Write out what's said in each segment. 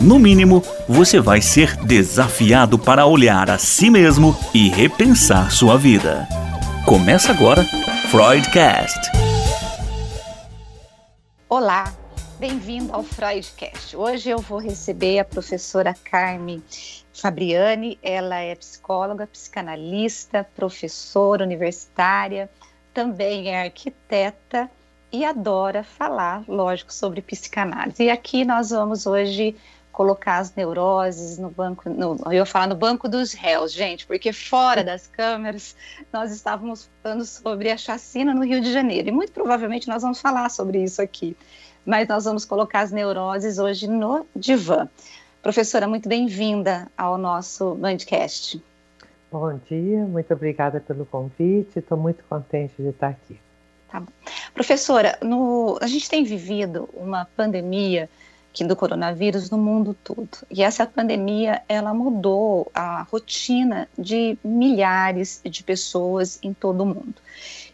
no mínimo, você vai ser desafiado para olhar a si mesmo e repensar sua vida. Começa agora Freudcast. Olá, bem-vindo ao Freudcast. Hoje eu vou receber a professora Carmen Fabriani. Ela é psicóloga, psicanalista, professora universitária, também é arquiteta e adora falar, lógico, sobre psicanálise. E aqui nós vamos hoje colocar as neuroses no banco, no, eu ia falar no banco dos réus, gente, porque fora das câmeras nós estávamos falando sobre a chacina no Rio de Janeiro, e muito provavelmente nós vamos falar sobre isso aqui, mas nós vamos colocar as neuroses hoje no divã. Professora, muito bem-vinda ao nosso Bandcast. Bom dia, muito obrigada pelo convite, estou muito contente de estar aqui. Tá. Professora, no, a gente tem vivido uma pandemia do coronavírus no mundo todo. E essa pandemia, ela mudou a rotina de milhares de pessoas em todo o mundo.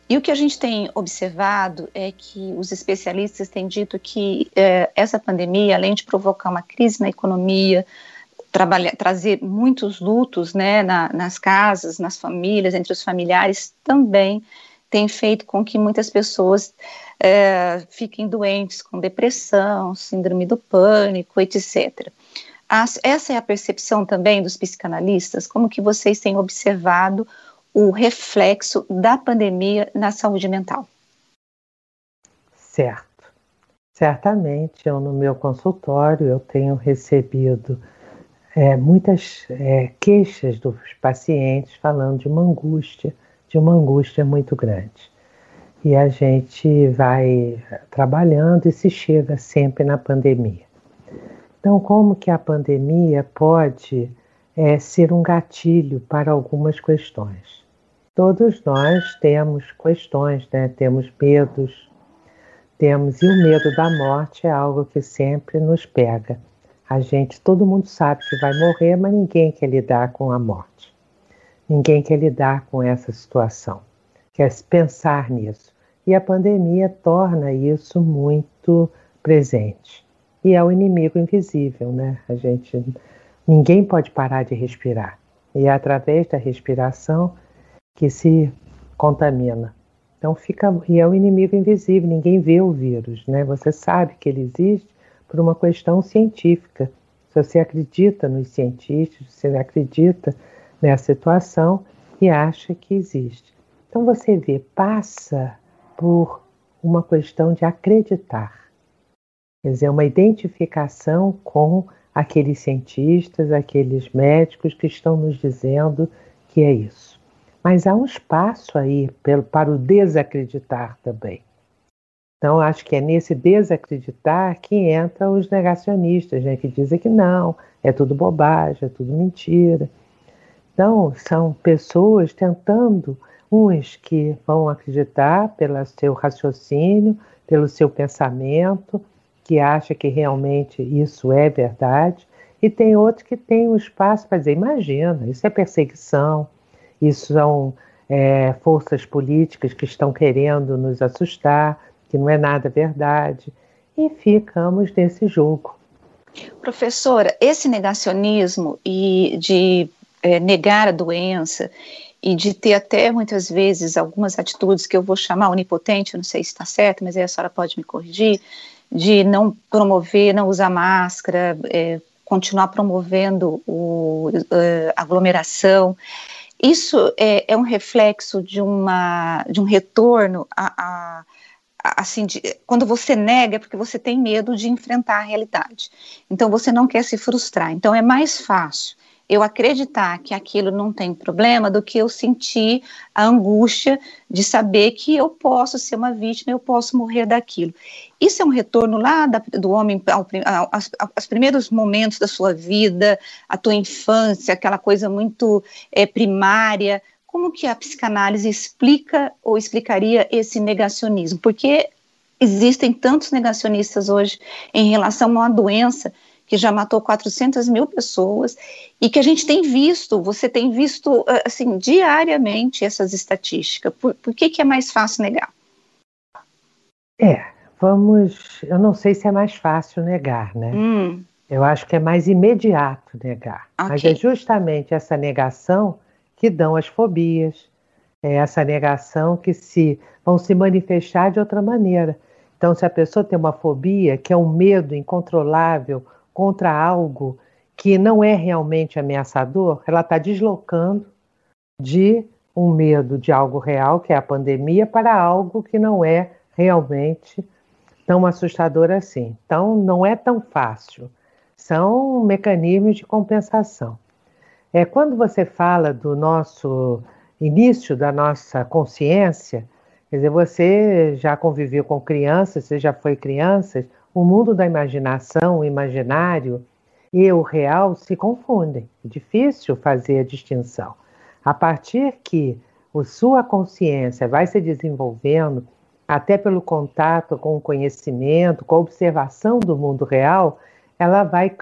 E o que a gente tem observado é que os especialistas têm dito que é, essa pandemia, além de provocar uma crise na economia, trazer muitos lutos né, na, nas casas, nas famílias, entre os familiares, também tem feito com que muitas pessoas é, fiquem doentes com depressão, síndrome do pânico, etc. As, essa é a percepção também dos psicanalistas, como que vocês têm observado o reflexo da pandemia na saúde mental? Certo. Certamente, eu no meu consultório eu tenho recebido é, muitas é, queixas dos pacientes falando de uma angústia, de uma angústia muito grande e a gente vai trabalhando e se chega sempre na pandemia. Então, como que a pandemia pode é, ser um gatilho para algumas questões? Todos nós temos questões, né? temos medos, temos, e o medo da morte é algo que sempre nos pega. A gente, todo mundo sabe que vai morrer, mas ninguém quer lidar com a morte. Ninguém quer lidar com essa situação, quer pensar nisso e a pandemia torna isso muito presente. E é o inimigo invisível, né? A gente ninguém pode parar de respirar. E é através da respiração que se contamina. Então fica e é o inimigo invisível, ninguém vê o vírus, né? Você sabe que ele existe por uma questão científica. Se você acredita nos cientistas, você acredita nessa situação e acha que existe. Então você vê, passa por uma questão de acreditar. Quer dizer, uma identificação com aqueles cientistas, aqueles médicos que estão nos dizendo que é isso. Mas há um espaço aí para o desacreditar também. Então, acho que é nesse desacreditar que entram os negacionistas, né, que dizem que não, é tudo bobagem, é tudo mentira. Então, são pessoas tentando uns que vão acreditar pelo seu raciocínio, pelo seu pensamento, que acha que realmente isso é verdade, e tem outros que têm um espaço para dizer: imagina, isso é perseguição, isso são é, forças políticas que estão querendo nos assustar, que não é nada verdade, e ficamos nesse jogo. Professora, esse negacionismo e de é, negar a doença e de ter até muitas vezes algumas atitudes que eu vou chamar onipotente, não sei se está certo, mas aí a senhora pode me corrigir, de não promover, não usar máscara, é, continuar promovendo a é, aglomeração. Isso é, é, um reflexo de, uma, de um retorno a, a assim, de, quando você nega é porque você tem medo de enfrentar a realidade. Então você não quer se frustrar. Então é mais fácil eu acreditar que aquilo não tem problema do que eu sentir a angústia de saber que eu posso ser uma vítima, eu posso morrer daquilo. Isso é um retorno lá da, do homem ao, ao, aos, aos, primeiros momentos da sua vida, a tua infância, aquela coisa muito é, primária. Como que a psicanálise explica ou explicaria esse negacionismo? Porque existem tantos negacionistas hoje em relação a uma doença que já matou 400 mil pessoas e que a gente tem visto, você tem visto assim diariamente essas estatísticas. Por, por que, que é mais fácil negar? É, vamos. Eu não sei se é mais fácil negar, né? Hum. Eu acho que é mais imediato negar. Okay. Mas é justamente essa negação que dão as fobias, é essa negação que se vão se manifestar de outra maneira. Então, se a pessoa tem uma fobia, que é um medo incontrolável contra algo que não é realmente ameaçador, ela está deslocando de um medo de algo real, que é a pandemia, para algo que não é realmente tão assustador assim. Então, não é tão fácil. São mecanismos de compensação. É quando você fala do nosso início da nossa consciência, Quer dizer, você já conviveu com crianças, você já foi criança, o mundo da imaginação, o imaginário e o real se confundem. É difícil fazer a distinção. A partir que a sua consciência vai se desenvolvendo, até pelo contato com o conhecimento, com a observação do mundo real, ela vai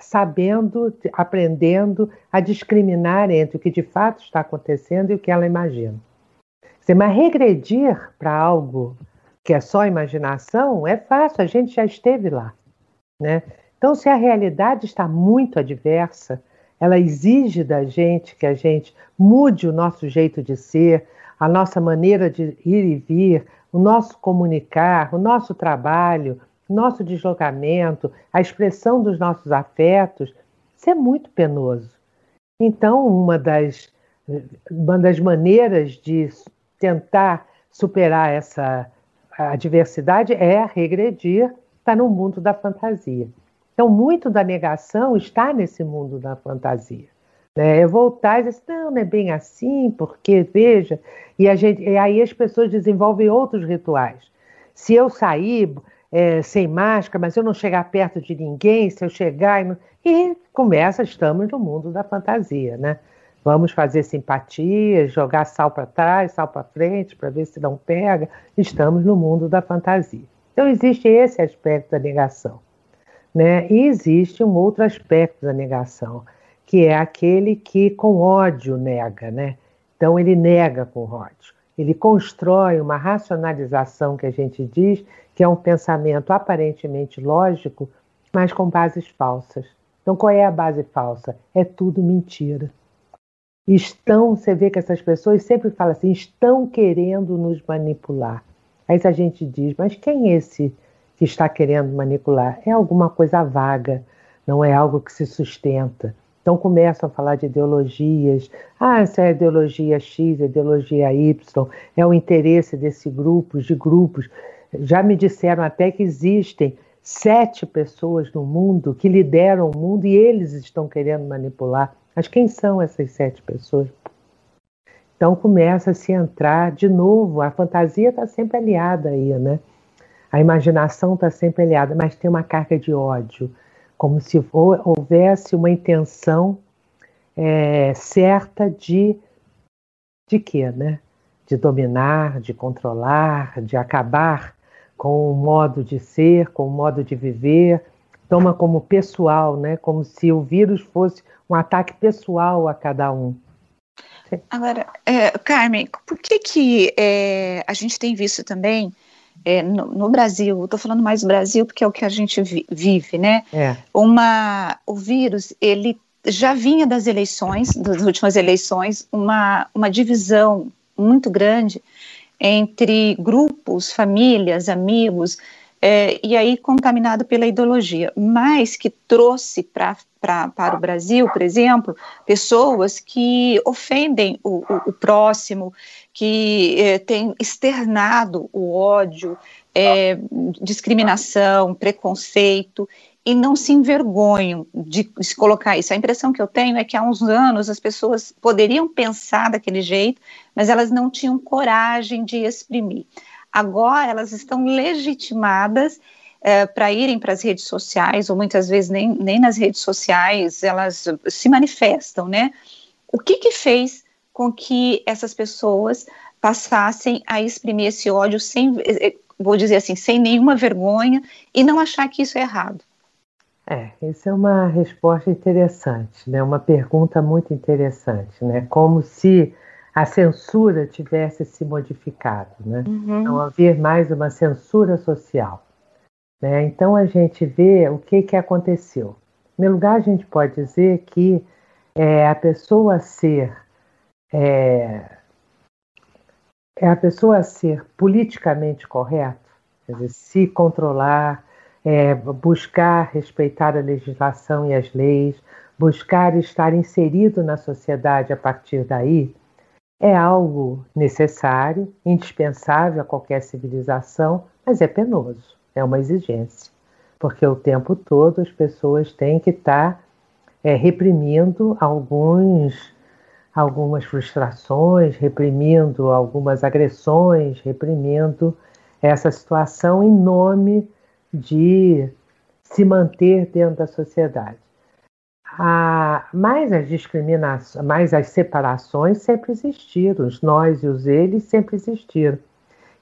sabendo, aprendendo a discriminar entre o que de fato está acontecendo e o que ela imagina. Mas regredir para algo que é só imaginação é fácil, a gente já esteve lá. Né? Então, se a realidade está muito adversa, ela exige da gente que a gente mude o nosso jeito de ser, a nossa maneira de ir e vir, o nosso comunicar, o nosso trabalho, o nosso deslocamento, a expressão dos nossos afetos. Isso é muito penoso. Então, uma das, uma das maneiras de tentar superar essa adversidade é regredir, está no mundo da fantasia. Então, muito da negação está nesse mundo da fantasia. Né? É voltar e dizer, não, não é bem assim, porque, veja, e, a gente, e aí as pessoas desenvolvem outros rituais. Se eu sair é, sem máscara, mas eu não chegar perto de ninguém, se eu chegar e, não... e começa, estamos no mundo da fantasia, né? Vamos fazer simpatia, jogar sal para trás, sal para frente, para ver se não pega. Estamos no mundo da fantasia. Então, existe esse aspecto da negação. Né? E existe um outro aspecto da negação, que é aquele que com ódio nega. Né? Então, ele nega com ódio. Ele constrói uma racionalização que a gente diz que é um pensamento aparentemente lógico, mas com bases falsas. Então, qual é a base falsa? É tudo mentira estão, você vê que essas pessoas sempre falam assim, estão querendo nos manipular. Aí a gente diz, mas quem é esse que está querendo manipular? É alguma coisa vaga, não é algo que se sustenta. Então começam a falar de ideologias. Ah, essa é a ideologia X, a ideologia Y, é o interesse desse grupo, de grupos. Já me disseram até que existem sete pessoas no mundo que lideram o mundo e eles estão querendo manipular. Mas quem são essas sete pessoas? Então começa a se entrar de novo, a fantasia está sempre aliada aí, né? A imaginação está sempre aliada, mas tem uma carga de ódio, como se houvesse uma intenção é, certa de de quê, né? De dominar, de controlar, de acabar com o modo de ser, com o modo de viver, toma como pessoal, né? Como se o vírus fosse um ataque pessoal a cada um. Agora, é, Carmen, por que que é, a gente tem visto também é, no, no, Brasil, estou falando mais do Brasil porque é o que a gente vi, vive, né? É. Uma, o vírus, ele já vinha das eleições, das últimas eleições, uma, uma divisão muito grande entre grupos, famílias, amigos, é, e aí contaminado pela ideologia, mas que trouxe pra, pra, para o Brasil, por exemplo, pessoas que ofendem o, o, o próximo, que é, têm externado o ódio, é, discriminação, preconceito, e não se envergonham de se colocar isso. A impressão que eu tenho é que há uns anos as pessoas poderiam pensar daquele jeito, mas elas não tinham coragem de exprimir. Agora elas estão legitimadas é, para irem para as redes sociais, ou muitas vezes nem, nem nas redes sociais elas se manifestam, né? O que que fez com que essas pessoas passassem a exprimir esse ódio sem, eh, vou dizer assim, sem nenhuma vergonha e não achar que isso é errado? É, isso é uma resposta interessante, né? Uma pergunta muito interessante, né? Como se a censura tivesse se modificado, né? Uhum. Não haver mais uma censura social. Né? Então a gente vê o que, que aconteceu. Em primeiro lugar, a gente pode dizer que é, a pessoa ser é, é a pessoa ser politicamente correto, quer dizer, se controlar, é, buscar respeitar a legislação e as leis, buscar estar inserido na sociedade a partir daí, é algo necessário, indispensável a qualquer civilização, mas é penoso, é uma exigência, porque o tempo todo as pessoas têm que estar é, reprimindo alguns, algumas frustrações, reprimindo algumas agressões, reprimindo essa situação em nome de se manter dentro da sociedade. Ah, mas as discriminações, mais as separações sempre existiram, os nós e os eles sempre existiram.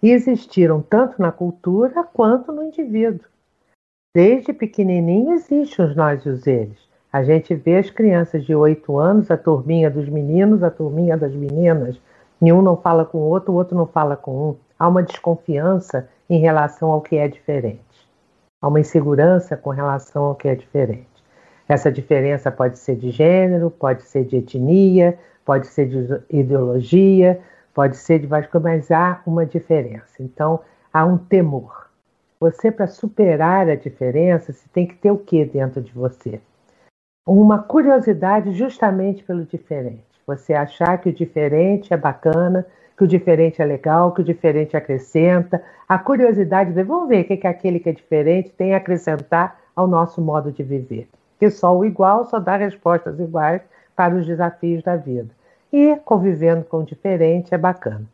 E existiram tanto na cultura quanto no indivíduo. Desde pequenininho existem os nós e os eles. A gente vê as crianças de 8 anos, a turminha dos meninos, a turminha das meninas. Nenhum não fala com o outro, o outro não fala com um. Há uma desconfiança em relação ao que é diferente. Há uma insegurança com relação ao que é diferente. Essa diferença pode ser de gênero, pode ser de etnia, pode ser de ideologia, pode ser de várias coisas, mas há uma diferença. Então, há um temor. Você, para superar a diferença, você tem que ter o que dentro de você? Uma curiosidade justamente pelo diferente. Você achar que o diferente é bacana, que o diferente é legal, que o diferente acrescenta. A curiosidade de vamos ver o que, que aquele que é diferente tem a acrescentar ao nosso modo de viver. Que só o igual só dá respostas iguais para os desafios da vida. E convivendo com o diferente é bacana.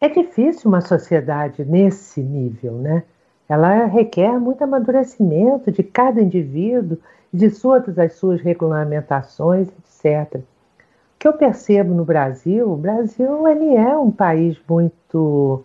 É difícil uma sociedade nesse nível, né? Ela requer muito amadurecimento de cada indivíduo, de todas as suas regulamentações, etc que eu percebo no Brasil, o Brasil ele é um país muito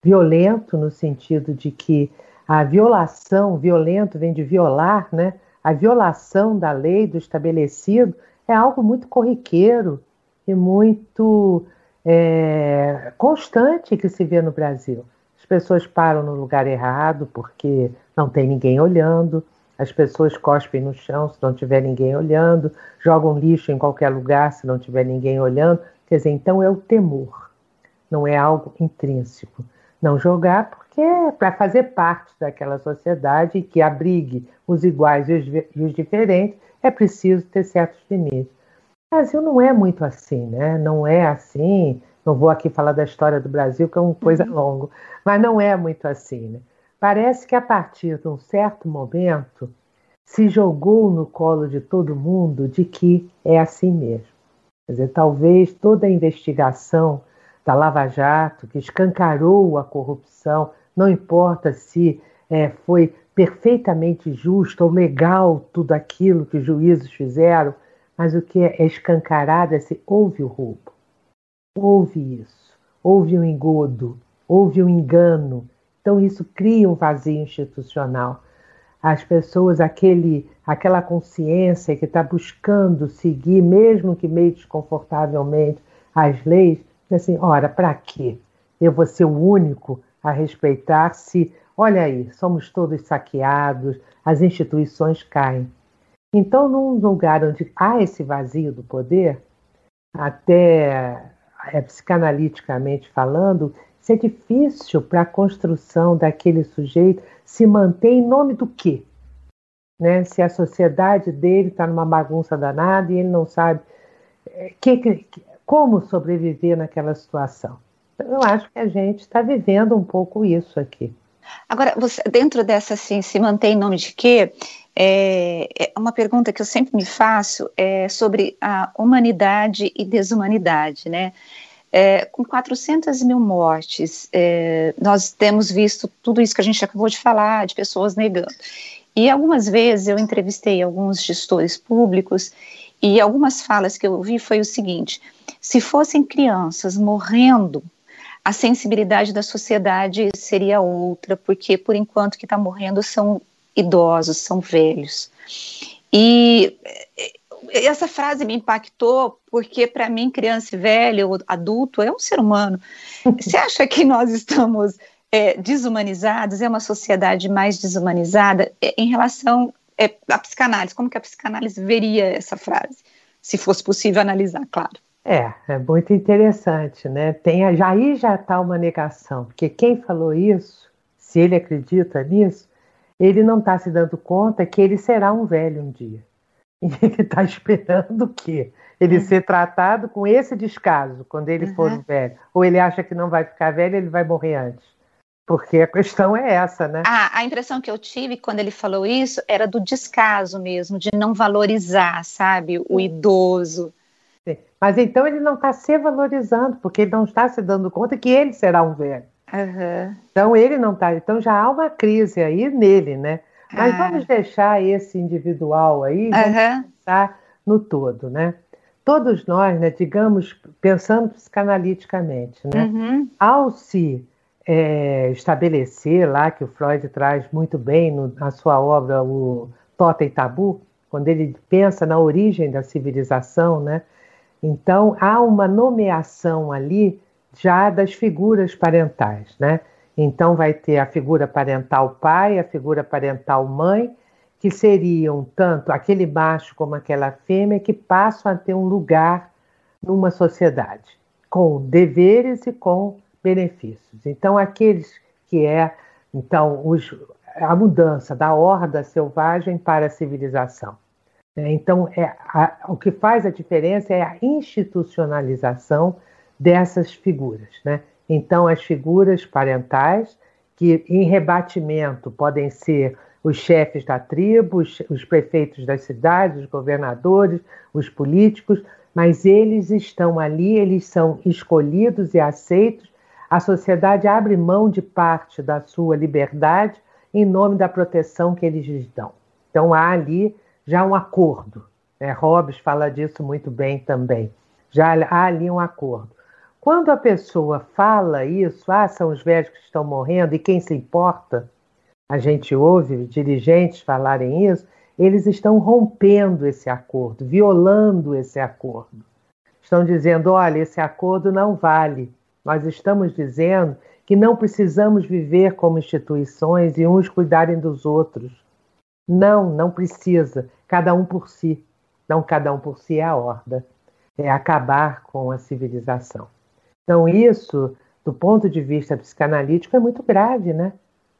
violento no sentido de que a violação, violento vem de violar, né? A violação da lei, do estabelecido, é algo muito corriqueiro e muito é, constante que se vê no Brasil. As pessoas param no lugar errado porque não tem ninguém olhando, as pessoas cospem no chão se não tiver ninguém olhando, jogam lixo em qualquer lugar se não tiver ninguém olhando. Quer dizer, então é o temor, não é algo intrínseco. Não jogar é para fazer parte daquela sociedade que abrigue os iguais e os, e os diferentes, é preciso ter certos limites. O Brasil não é muito assim, né? Não é assim. Não vou aqui falar da história do Brasil, que é uma coisa uhum. longa, mas não é muito assim, né? Parece que a partir de um certo momento se jogou no colo de todo mundo de que é assim mesmo. Quer dizer, talvez toda a investigação da Lava Jato, que escancarou a corrupção, não importa se é, foi perfeitamente justo ou legal tudo aquilo que os juízes fizeram, mas o que é escancarado é se houve o roubo, houve isso, houve um engodo, houve um engano, então, isso cria um vazio institucional. As pessoas, aquele, aquela consciência que está buscando seguir, mesmo que meio desconfortavelmente, as leis, assim, ora, para quê? Eu vou ser o único a respeitar se, olha aí, somos todos saqueados, as instituições caem. Então, num lugar onde há esse vazio do poder, até é, psicanaliticamente falando, é difícil para a construção daquele sujeito se manter em nome do quê? Né? Se a sociedade dele está numa bagunça danada e ele não sabe é, que, como sobreviver naquela situação. Eu acho que a gente está vivendo um pouco isso aqui. Agora, você, dentro dessa, assim, se mantém em nome de quê? É, é, uma pergunta que eu sempre me faço é sobre a humanidade e desumanidade, né? É, com 400 mil mortes, é, nós temos visto tudo isso que a gente acabou de falar, de pessoas negando. E algumas vezes eu entrevistei alguns gestores públicos e algumas falas que eu ouvi foi o seguinte: se fossem crianças morrendo, a sensibilidade da sociedade seria outra, porque por enquanto que está morrendo são idosos, são velhos. E essa frase me impactou porque para mim criança e velho, adulto é um ser humano. Você acha que nós estamos é, desumanizados? É uma sociedade mais desumanizada é, em relação é, à psicanálise? Como que a psicanálise veria essa frase, se fosse possível analisar, claro? É, é muito interessante, né? Tem, já aí já está uma negação, porque quem falou isso, se ele acredita nisso, ele não está se dando conta que ele será um velho um dia. E ele está esperando o quê? Ele uhum. ser tratado com esse descaso quando ele uhum. for velho. Ou ele acha que não vai ficar velho, ele vai morrer antes. Porque a questão é essa, né? Ah, a impressão que eu tive quando ele falou isso era do descaso mesmo, de não valorizar, sabe, o idoso. Mas então ele não está se valorizando, porque ele não está se dando conta que ele será um velho. Uhum. Então ele não está. Então já há uma crise aí nele, né? Mas ah. vamos deixar esse individual aí, uhum. pensar no todo, né? Todos nós, né, digamos, pensando psicanaliticamente, né? Uhum. Ao se é, estabelecer lá, que o Freud traz muito bem no, na sua obra, o Totem Tabu, quando ele pensa na origem da civilização, né? Então há uma nomeação ali já das figuras parentais, né? Então vai ter a figura parental pai, a figura parental mãe, que seriam tanto aquele macho como aquela fêmea que passam a ter um lugar numa sociedade, com deveres e com benefícios. Então aqueles que é então os, a mudança da horda selvagem para a civilização. Então, é a, o que faz a diferença é a institucionalização dessas figuras. Né? Então, as figuras parentais, que em rebatimento podem ser os chefes da tribo, os, os prefeitos das cidades, os governadores, os políticos, mas eles estão ali, eles são escolhidos e aceitos. A sociedade abre mão de parte da sua liberdade em nome da proteção que eles lhes dão. Então há ali já um acordo. Né? Hobbes fala disso muito bem também. Já há ali um acordo. Quando a pessoa fala isso, ah, são os velhos que estão morrendo e quem se importa, a gente ouve dirigentes falarem isso, eles estão rompendo esse acordo, violando esse acordo. Estão dizendo: olha, esse acordo não vale. Nós estamos dizendo que não precisamos viver como instituições e uns cuidarem dos outros. Não, não precisa. Cada um por si. Não cada um por si é a horda. É acabar com a civilização. Então, isso, do ponto de vista psicanalítico, é muito grave, né?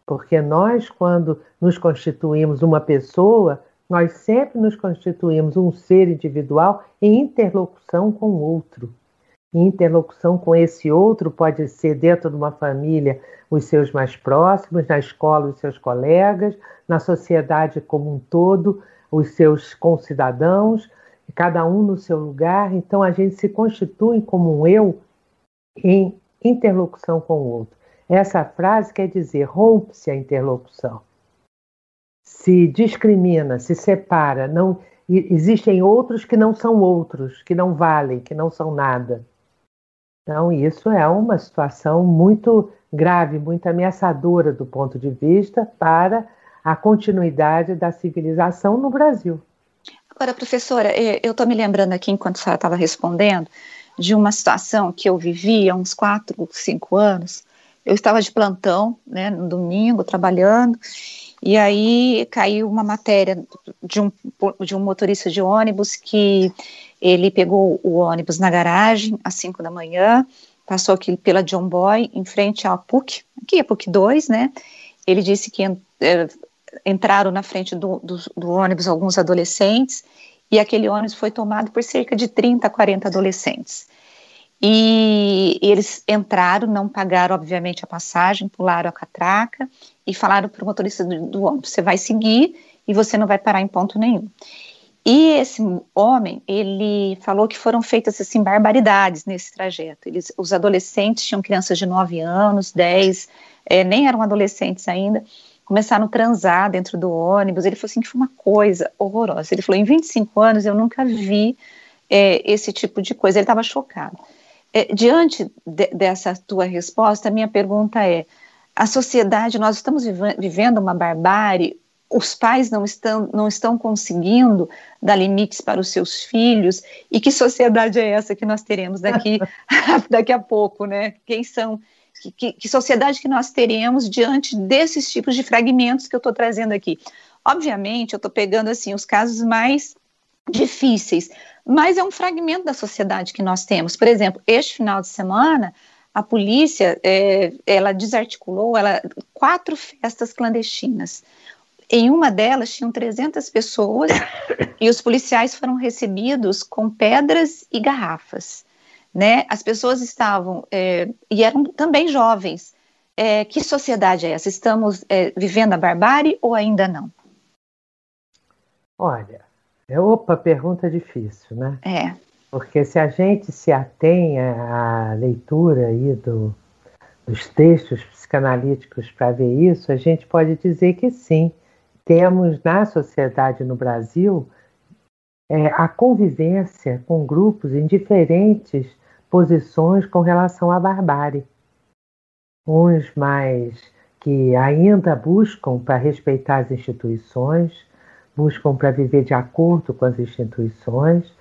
Porque nós, quando nos constituímos uma pessoa, nós sempre nos constituímos um ser individual em interlocução com o outro. Interlocução com esse outro pode ser dentro de uma família os seus mais próximos, na escola os seus colegas, na sociedade como um todo os seus concidadãos, cada um no seu lugar. Então a gente se constitui como um eu em interlocução com o outro. Essa frase quer dizer rompe-se a interlocução. Se discrimina, se separa, não existem outros que não são outros, que não valem, que não são nada. Então, isso é uma situação muito grave, muito ameaçadora do ponto de vista para a continuidade da civilização no Brasil. Agora, professora, eu estou me lembrando aqui, enquanto a senhora estava respondendo, de uma situação que eu vivi há uns quatro, cinco anos. Eu estava de plantão, né, no domingo, trabalhando, e aí caiu uma matéria de um, de um motorista de ônibus que ele pegou o ônibus na garagem às 5 da manhã, passou aqui pela John Boy, em frente à PUC, aqui é PUC 2, né? Ele disse que é, entraram na frente do, do, do ônibus alguns adolescentes e aquele ônibus foi tomado por cerca de 30, 40 adolescentes. E, e eles entraram, não pagaram, obviamente, a passagem, pularam a catraca e falaram para o motorista do, do ônibus: você vai seguir e você não vai parar em ponto nenhum. E esse homem, ele falou que foram feitas assim barbaridades nesse trajeto. Eles, os adolescentes tinham crianças de 9 anos, 10, é, nem eram adolescentes ainda, começaram a transar dentro do ônibus. Ele falou assim que foi uma coisa horrorosa. Ele falou: em 25 anos eu nunca vi é, esse tipo de coisa. Ele estava chocado. É, diante de, dessa tua resposta, a minha pergunta é: a sociedade, nós estamos vivendo uma barbárie os pais não estão, não estão conseguindo dar limites para os seus filhos, e que sociedade é essa que nós teremos daqui, daqui a pouco, né? Quem são, que, que sociedade que nós teremos diante desses tipos de fragmentos que eu estou trazendo aqui? Obviamente, eu estou pegando assim os casos mais difíceis, mas é um fragmento da sociedade que nós temos. Por exemplo, este final de semana, a polícia, é, ela desarticulou ela, quatro festas clandestinas. Em uma delas tinham 300 pessoas e os policiais foram recebidos com pedras e garrafas. Né? As pessoas estavam é, e eram também jovens. É, que sociedade é essa? Estamos é, vivendo a barbárie ou ainda não? Olha, é opa, pergunta difícil, né? É. Porque se a gente se atém à leitura aí do, dos textos psicanalíticos para ver isso, a gente pode dizer que sim, temos na sociedade no Brasil é, a convivência com grupos em diferentes posições com relação à barbárie. Uns mais que ainda buscam para respeitar as instituições, buscam para viver de acordo com as instituições,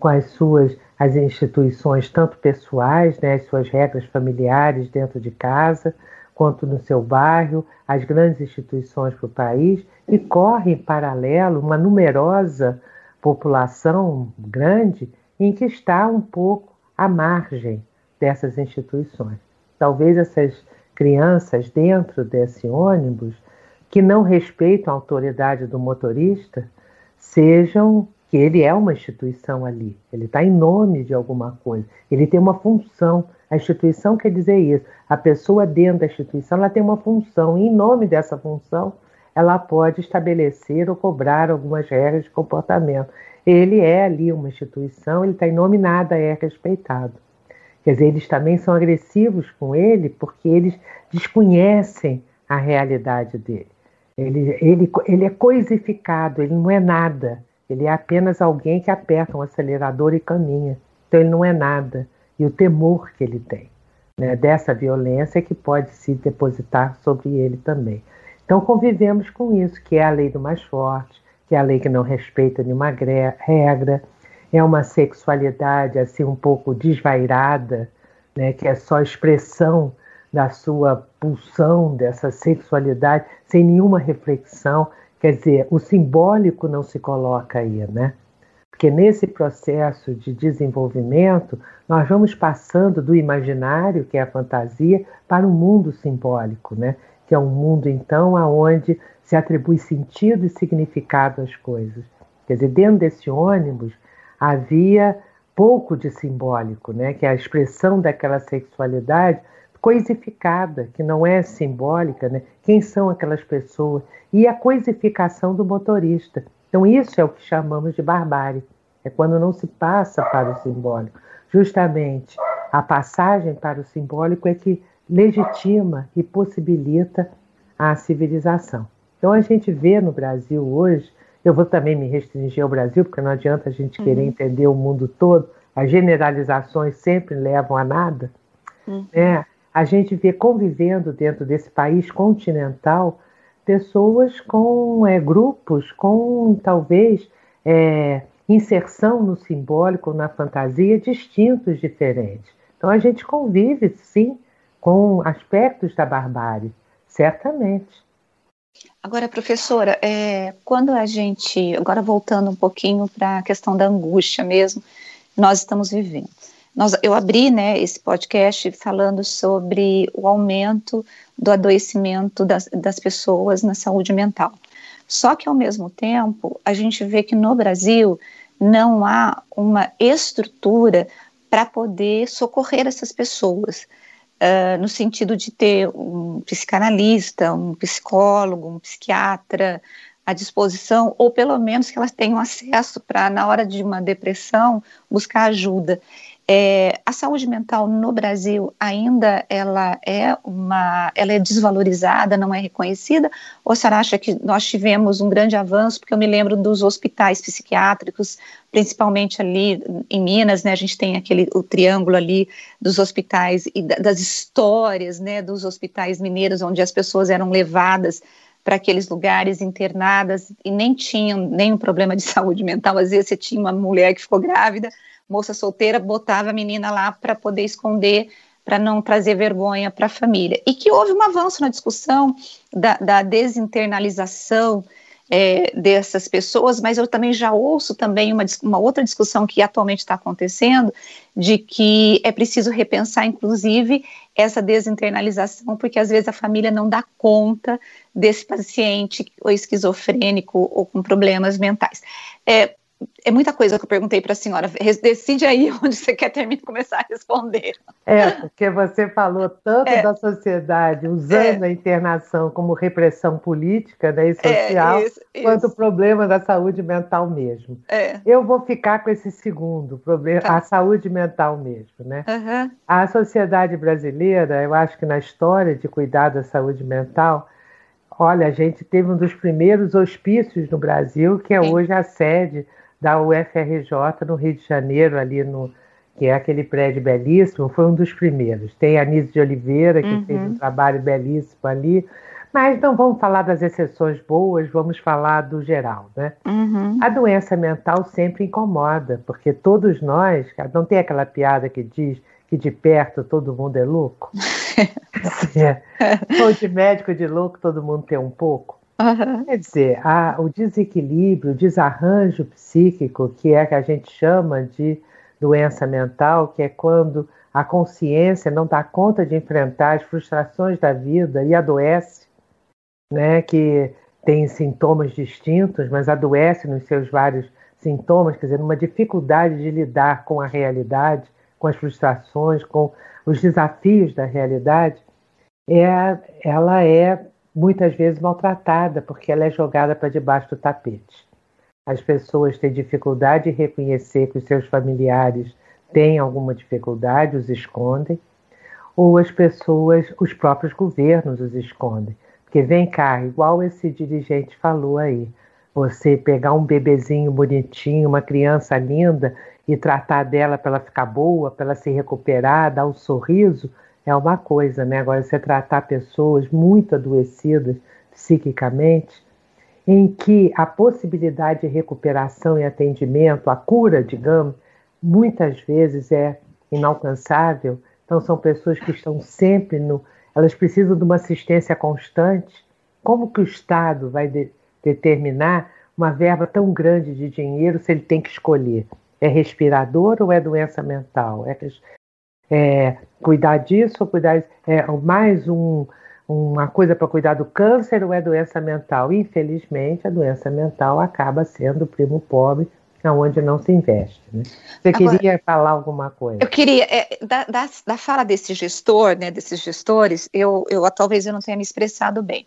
com as suas as instituições tanto pessoais, né, as suas regras familiares dentro de casa, quanto no seu bairro, as grandes instituições para o país, e corre em paralelo uma numerosa população grande em que está um pouco à margem dessas instituições. Talvez essas crianças dentro desse ônibus que não respeitam a autoridade do motorista sejam que ele é uma instituição ali, ele está em nome de alguma coisa, ele tem uma função a instituição quer dizer isso. A pessoa dentro da instituição ela tem uma função, e em nome dessa função, ela pode estabelecer ou cobrar algumas regras de comportamento. Ele é ali uma instituição, ele está em nome nada é respeitado. Quer dizer, eles também são agressivos com ele porque eles desconhecem a realidade dele. Ele, ele, ele é coisificado, ele não é nada. Ele é apenas alguém que aperta um acelerador e caminha. Então ele não é nada e o temor que ele tem né, dessa violência que pode se depositar sobre ele também. Então convivemos com isso, que é a lei do mais forte, que é a lei que não respeita nenhuma regra, é uma sexualidade assim um pouco desvairada, né, que é só expressão da sua pulsão dessa sexualidade, sem nenhuma reflexão. Quer dizer, o simbólico não se coloca aí, né? Porque nesse processo de desenvolvimento, nós vamos passando do imaginário, que é a fantasia, para o mundo simbólico, né? que é um mundo, então, aonde se atribui sentido e significado às coisas. Quer dizer, dentro desse ônibus havia pouco de simbólico, né? que é a expressão daquela sexualidade coisificada, que não é simbólica, né? quem são aquelas pessoas, e a coisificação do motorista, então, isso é o que chamamos de barbárie. É quando não se passa para o simbólico. Justamente a passagem para o simbólico é que legitima e possibilita a civilização. Então, a gente vê no Brasil hoje, eu vou também me restringir ao Brasil, porque não adianta a gente querer uhum. entender o mundo todo, as generalizações sempre levam a nada. Uhum. Né? A gente vê convivendo dentro desse país continental pessoas com é, grupos, com talvez é, inserção no simbólico, na fantasia, distintos, diferentes. Então a gente convive, sim, com aspectos da barbárie, certamente. Agora, professora, é, quando a gente, agora voltando um pouquinho para a questão da angústia mesmo, nós estamos vivendo. Nós, eu abri né, esse podcast falando sobre o aumento do adoecimento das, das pessoas na saúde mental. Só que, ao mesmo tempo, a gente vê que no Brasil não há uma estrutura para poder socorrer essas pessoas. Uh, no sentido de ter um psicanalista, um psicólogo, um psiquiatra à disposição, ou pelo menos que elas tenham acesso para, na hora de uma depressão, buscar ajuda. É, a saúde mental no Brasil ainda ela é uma, ela é desvalorizada, não é reconhecida? Ou senhora acha que nós tivemos um grande avanço? Porque eu me lembro dos hospitais psiquiátricos, principalmente ali em Minas, né? A gente tem aquele o triângulo ali dos hospitais e das histórias, né? Dos hospitais mineiros, onde as pessoas eram levadas para aqueles lugares internadas e nem tinham nenhum problema de saúde mental. Às vezes você tinha uma mulher que ficou grávida moça solteira botava a menina lá para poder esconder, para não trazer vergonha para a família. E que houve um avanço na discussão da, da desinternalização é, dessas pessoas, mas eu também já ouço também uma, uma outra discussão que atualmente está acontecendo, de que é preciso repensar, inclusive, essa desinternalização, porque às vezes a família não dá conta desse paciente ou esquizofrênico ou com problemas mentais. É, é muita coisa que eu perguntei para a senhora. Decide aí onde você quer terminar, começar a responder. É, porque você falou tanto é. da sociedade usando é. a internação como repressão política né, e é, social, é, isso, quanto o problema da saúde mental mesmo. É. Eu vou ficar com esse segundo problema, tá. a saúde mental mesmo. Né? Uhum. A sociedade brasileira, eu acho que na história de cuidar da saúde mental, olha, a gente teve um dos primeiros hospícios no Brasil, que é Sim. hoje a sede da UFRJ no Rio de Janeiro, ali no que é aquele prédio belíssimo, foi um dos primeiros. Tem a Anise de Oliveira, que uhum. fez um trabalho belíssimo ali. Mas não vamos falar das exceções boas, vamos falar do geral, né? Uhum. A doença mental sempre incomoda, porque todos nós, não tem aquela piada que diz que de perto todo mundo é louco? é. Ou de médico de louco todo mundo tem um pouco. Uhum. Quer dizer, a, o desequilíbrio, o desarranjo psíquico, que é que a gente chama de doença mental, que é quando a consciência não dá conta de enfrentar as frustrações da vida e adoece, né, que tem sintomas distintos, mas adoece nos seus vários sintomas, quer dizer, numa dificuldade de lidar com a realidade, com as frustrações, com os desafios da realidade, é, ela é muitas vezes maltratada, porque ela é jogada para debaixo do tapete. As pessoas têm dificuldade de reconhecer que os seus familiares têm alguma dificuldade, os escondem, ou as pessoas, os próprios governos os escondem. Porque vem cá, igual esse dirigente falou aí, você pegar um bebezinho bonitinho, uma criança linda e tratar dela para ela ficar boa, para ela se recuperar, dar um sorriso, é uma coisa, né? Agora, você tratar pessoas muito adoecidas psiquicamente, em que a possibilidade de recuperação e atendimento, a cura, digamos, muitas vezes é inalcançável. Então, são pessoas que estão sempre no. Elas precisam de uma assistência constante. Como que o Estado vai de, determinar uma verba tão grande de dinheiro se ele tem que escolher? É respirador ou é doença mental? É é, cuidar disso cuidar é mais um, uma coisa para cuidar do câncer ou é doença mental? Infelizmente, a doença mental acaba sendo o primo pobre onde não se investe. Né? Você Agora, queria falar alguma coisa? Eu queria, é, da, da, da, fala desse gestor, né, desses gestores, eu, eu talvez eu não tenha me expressado bem.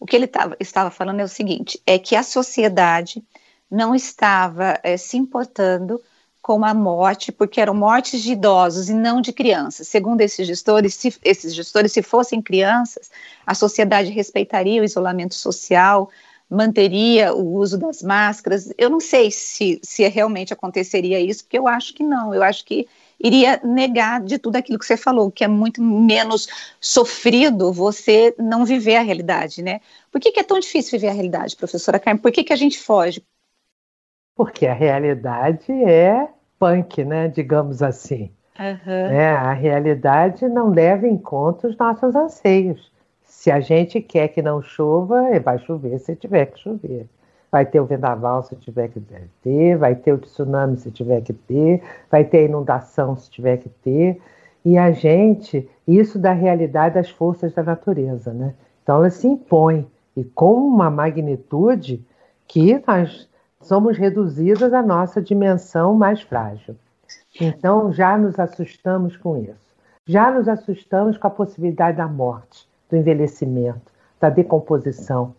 O que ele tava, estava falando é o seguinte, é que a sociedade não estava é, se importando com a morte, porque eram mortes de idosos e não de crianças. Segundo esses gestores, se, esses gestores, se fossem crianças, a sociedade respeitaria o isolamento social, manteria o uso das máscaras. Eu não sei se, se realmente aconteceria isso, porque eu acho que não. Eu acho que iria negar de tudo aquilo que você falou, que é muito menos sofrido você não viver a realidade, né? Por que, que é tão difícil viver a realidade, professora Carmen? Por que, que a gente foge? Porque a realidade é punk, né? Digamos assim. Uhum. É, a realidade não leva em conta os nossos anseios. Se a gente quer que não chova, é, vai chover se tiver que chover. Vai ter o vendaval se tiver que ter, vai ter o tsunami se tiver que ter, vai ter a inundação se tiver que ter. E a gente, isso da realidade das forças da natureza, né? Então ela se impõe e com uma magnitude que nós somos reduzidas à nossa dimensão mais frágil. Então já nos assustamos com isso. Já nos assustamos com a possibilidade da morte, do envelhecimento, da decomposição,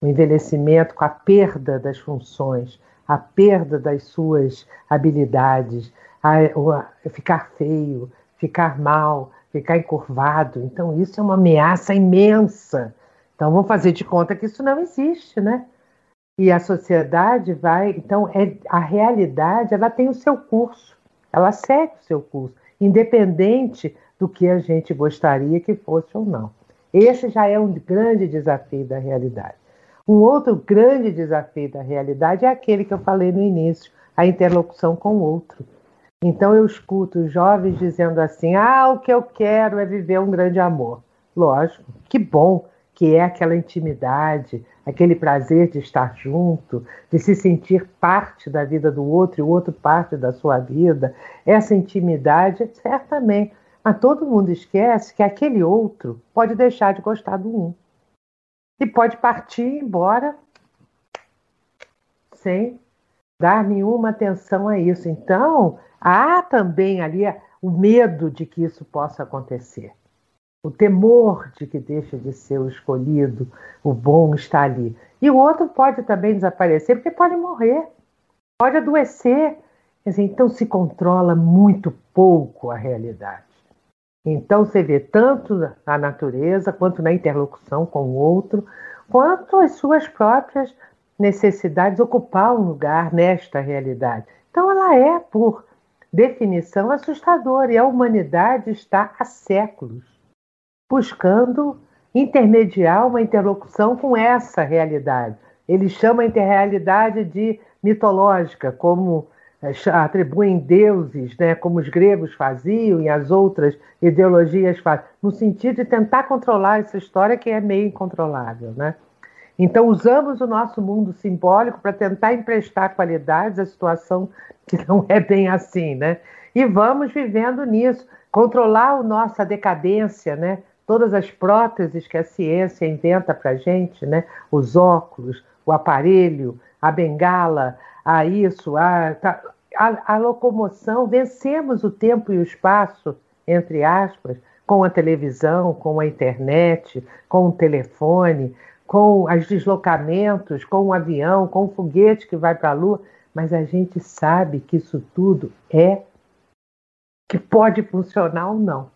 o envelhecimento com a perda das funções, a perda das suas habilidades, a, a ficar feio, ficar mal, ficar encurvado. Então, isso é uma ameaça imensa. Então, vamos fazer de conta que isso não existe, né? E a sociedade vai. Então, é, a realidade ela tem o seu curso, ela segue o seu curso, independente do que a gente gostaria que fosse ou não. Esse já é um grande desafio da realidade. Um outro grande desafio da realidade é aquele que eu falei no início, a interlocução com o outro. Então eu escuto jovens dizendo assim: ah, o que eu quero é viver um grande amor. Lógico, que bom que é aquela intimidade, aquele prazer de estar junto, de se sentir parte da vida do outro e o outro parte da sua vida. Essa intimidade, certamente. Mas todo mundo esquece que aquele outro pode deixar de gostar do um e pode partir embora sem dar nenhuma atenção a isso. Então, há também ali o medo de que isso possa acontecer. O temor de que deixe de ser o escolhido, o bom está ali. E o outro pode também desaparecer, porque pode morrer, pode adoecer. Então se controla muito pouco a realidade. Então você vê tanto na natureza, quanto na interlocução com o outro, quanto as suas próprias necessidades ocupar um lugar nesta realidade. Então ela é, por definição, assustadora e a humanidade está há séculos buscando intermediar uma interlocução com essa realidade. Ele chama a interrealidade de mitológica, como é, atribuem deuses, né, como os gregos faziam e as outras ideologias fazem, no sentido de tentar controlar essa história que é meio incontrolável. Né? Então, usamos o nosso mundo simbólico para tentar emprestar qualidades à situação que não é bem assim. Né? E vamos vivendo nisso, controlar a nossa decadência, né? Todas as próteses que a ciência inventa para a gente, né? os óculos, o aparelho, a bengala, a isso, a, a, a locomoção, vencemos o tempo e o espaço, entre aspas, com a televisão, com a internet, com o telefone, com os deslocamentos, com o avião, com o foguete que vai para a Lua, mas a gente sabe que isso tudo é que pode funcionar ou não.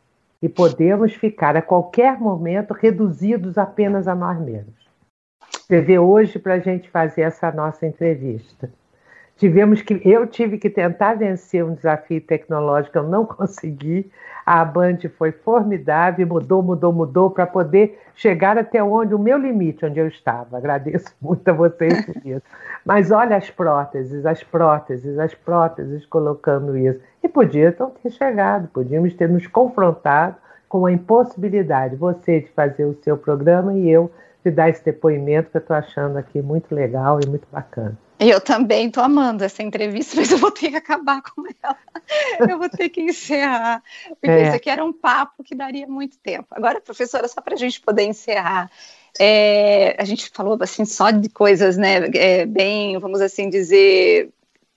E podemos ficar a qualquer momento reduzidos apenas a nós mesmos. Você vê hoje para a gente fazer essa nossa entrevista tivemos que eu tive que tentar vencer um desafio tecnológico, eu não consegui. A Band foi formidável, mudou, mudou, mudou para poder chegar até onde o meu limite, onde eu estava. Agradeço muito a vocês por isso. Mas olha as próteses, as próteses, as próteses colocando isso. E podia não ter chegado, podíamos ter nos confrontado com a impossibilidade, você de fazer o seu programa e eu de dar esse depoimento que eu estou achando aqui muito legal e muito bacana. Eu também estou amando essa entrevista, mas eu vou ter que acabar com ela. Eu vou ter que encerrar, porque é. isso aqui era um papo que daria muito tempo. Agora, professora, só para a gente poder encerrar, é, a gente falou assim só de coisas, né, é, bem, vamos assim dizer,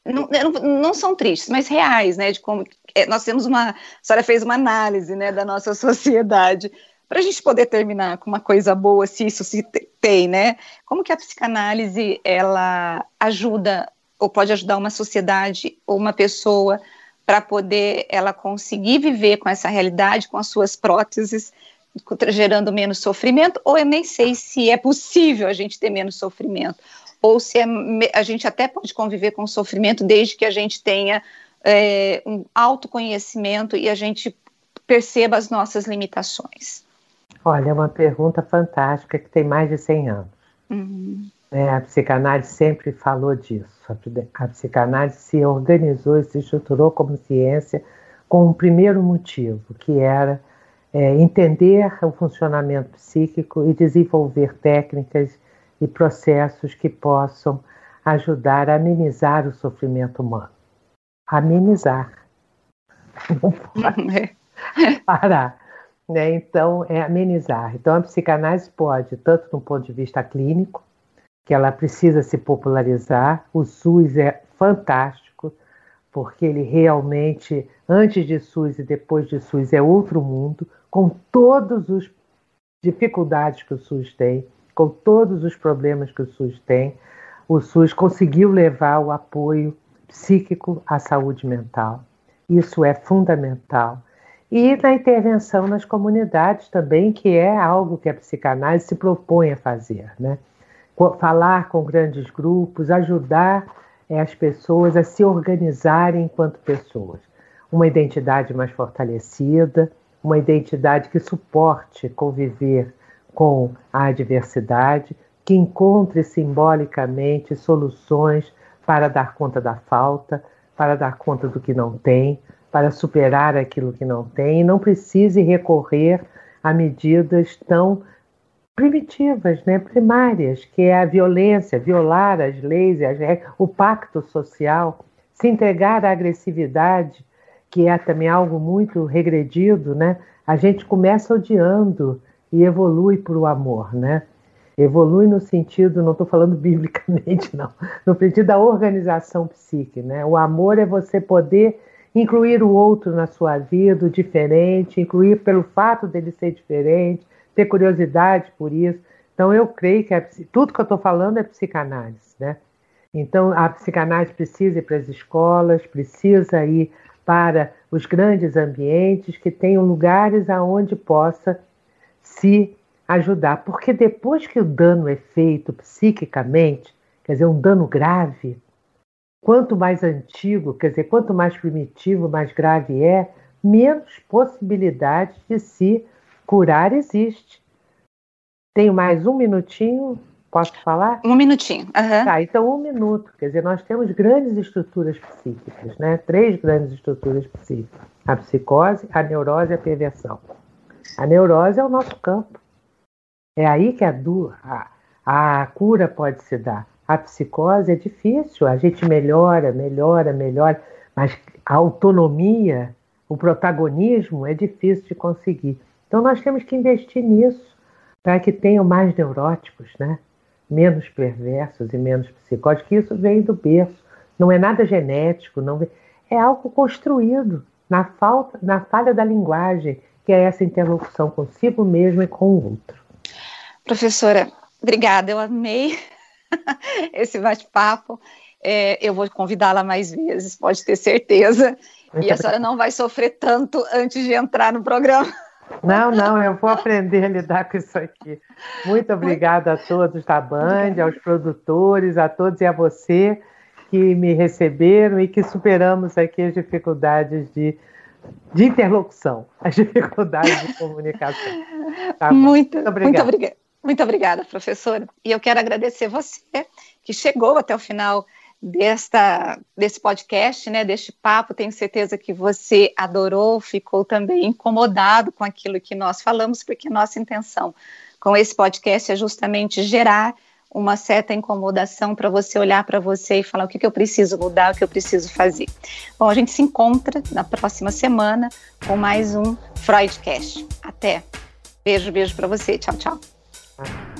não, não, não, são tristes, mas reais, né, de como é, nós temos uma, a senhora fez uma análise, né, da nossa sociedade para a gente poder terminar com uma coisa boa, se isso se tem, né? Como que a psicanálise ela ajuda ou pode ajudar uma sociedade ou uma pessoa para poder ela conseguir viver com essa realidade, com as suas próteses, gerando menos sofrimento? Ou eu nem sei se é possível a gente ter menos sofrimento, ou se é, a gente até pode conviver com o sofrimento desde que a gente tenha é, um autoconhecimento e a gente perceba as nossas limitações. Olha, é uma pergunta fantástica que tem mais de 100 anos. Uhum. É, a psicanálise sempre falou disso. A, a psicanálise se organizou e se estruturou como ciência com um primeiro motivo, que era é, entender o funcionamento psíquico e desenvolver técnicas e processos que possam ajudar a amenizar o sofrimento humano. Amenizar. Não pode parar. Né? Então, é amenizar. Então, a psicanálise pode, tanto do ponto de vista clínico, que ela precisa se popularizar, o SUS é fantástico, porque ele realmente, antes de SUS e depois de SUS, é outro mundo, com todas as dificuldades que o SUS tem, com todos os problemas que o SUS tem. O SUS conseguiu levar o apoio psíquico à saúde mental. Isso é fundamental. E na intervenção nas comunidades também, que é algo que a psicanálise se propõe a fazer, né? Falar com grandes grupos, ajudar é, as pessoas a se organizarem enquanto pessoas. Uma identidade mais fortalecida, uma identidade que suporte conviver com a adversidade, que encontre simbolicamente soluções para dar conta da falta, para dar conta do que não tem, para superar aquilo que não tem, e não precise recorrer a medidas tão primitivas, né, primárias, que é a violência, violar as leis, o pacto social, se entregar à agressividade, que é também algo muito regredido, né? A gente começa odiando e evolui para o amor, né? Evolui no sentido, não estou falando biblicamente, não, no sentido da organização psíquica, né? O amor é você poder incluir o outro na sua vida, o diferente, incluir pelo fato dele ser diferente, ter curiosidade por isso. Então, eu creio que é, tudo que eu estou falando é psicanálise, né? Então, a psicanálise precisa ir para as escolas, precisa ir para os grandes ambientes, que tenham lugares aonde possa se ajudar. Porque depois que o dano é feito psiquicamente, quer dizer, um dano grave, quanto mais antigo, quer dizer, quanto mais primitivo, mais grave é, menos possibilidade de se curar existe. Tenho mais um minutinho, posso falar? Um minutinho. Uhum. Tá, então um minuto. Quer dizer, nós temos grandes estruturas psíquicas, né? Três grandes estruturas psíquicas: a psicose, a neurose e a perversão. A neurose é o nosso campo. É aí que a, a, a cura pode se dar. A psicose é difícil, a gente melhora, melhora, melhora, mas a autonomia, o protagonismo é difícil de conseguir. Então nós temos que investir nisso para que tenham mais neuróticos, né? menos perversos e menos psicóticos. Isso vem do berço, não é nada genético, não é algo construído na falta, na falha da linguagem, que é essa interlocução consigo mesmo e com o outro. Professora, obrigada, eu amei esse bate-papo. É, eu vou convidá-la mais vezes, pode ter certeza. Muito e a senhora não vai sofrer tanto antes de entrar no programa. Não, não, eu vou aprender a lidar com isso aqui. Muito obrigada a todos da Band, aos produtores, a todos e a você que me receberam e que superamos aqui as dificuldades de, de interlocução, as dificuldades de comunicação. Tá muito, muito obrigada. Muito, obriga muito obrigada, professora. E eu quero agradecer você que chegou até o final desta, desse podcast, né, deste papo. Tenho certeza que você adorou, ficou também incomodado com aquilo que nós falamos, porque nossa intenção com esse podcast é justamente gerar uma certa incomodação para você olhar para você e falar o que, que eu preciso mudar, o que eu preciso fazer. Bom, a gente se encontra na próxima semana com mais um Freudcast. Até. Beijo, beijo para você. Tchau, tchau. Thank you.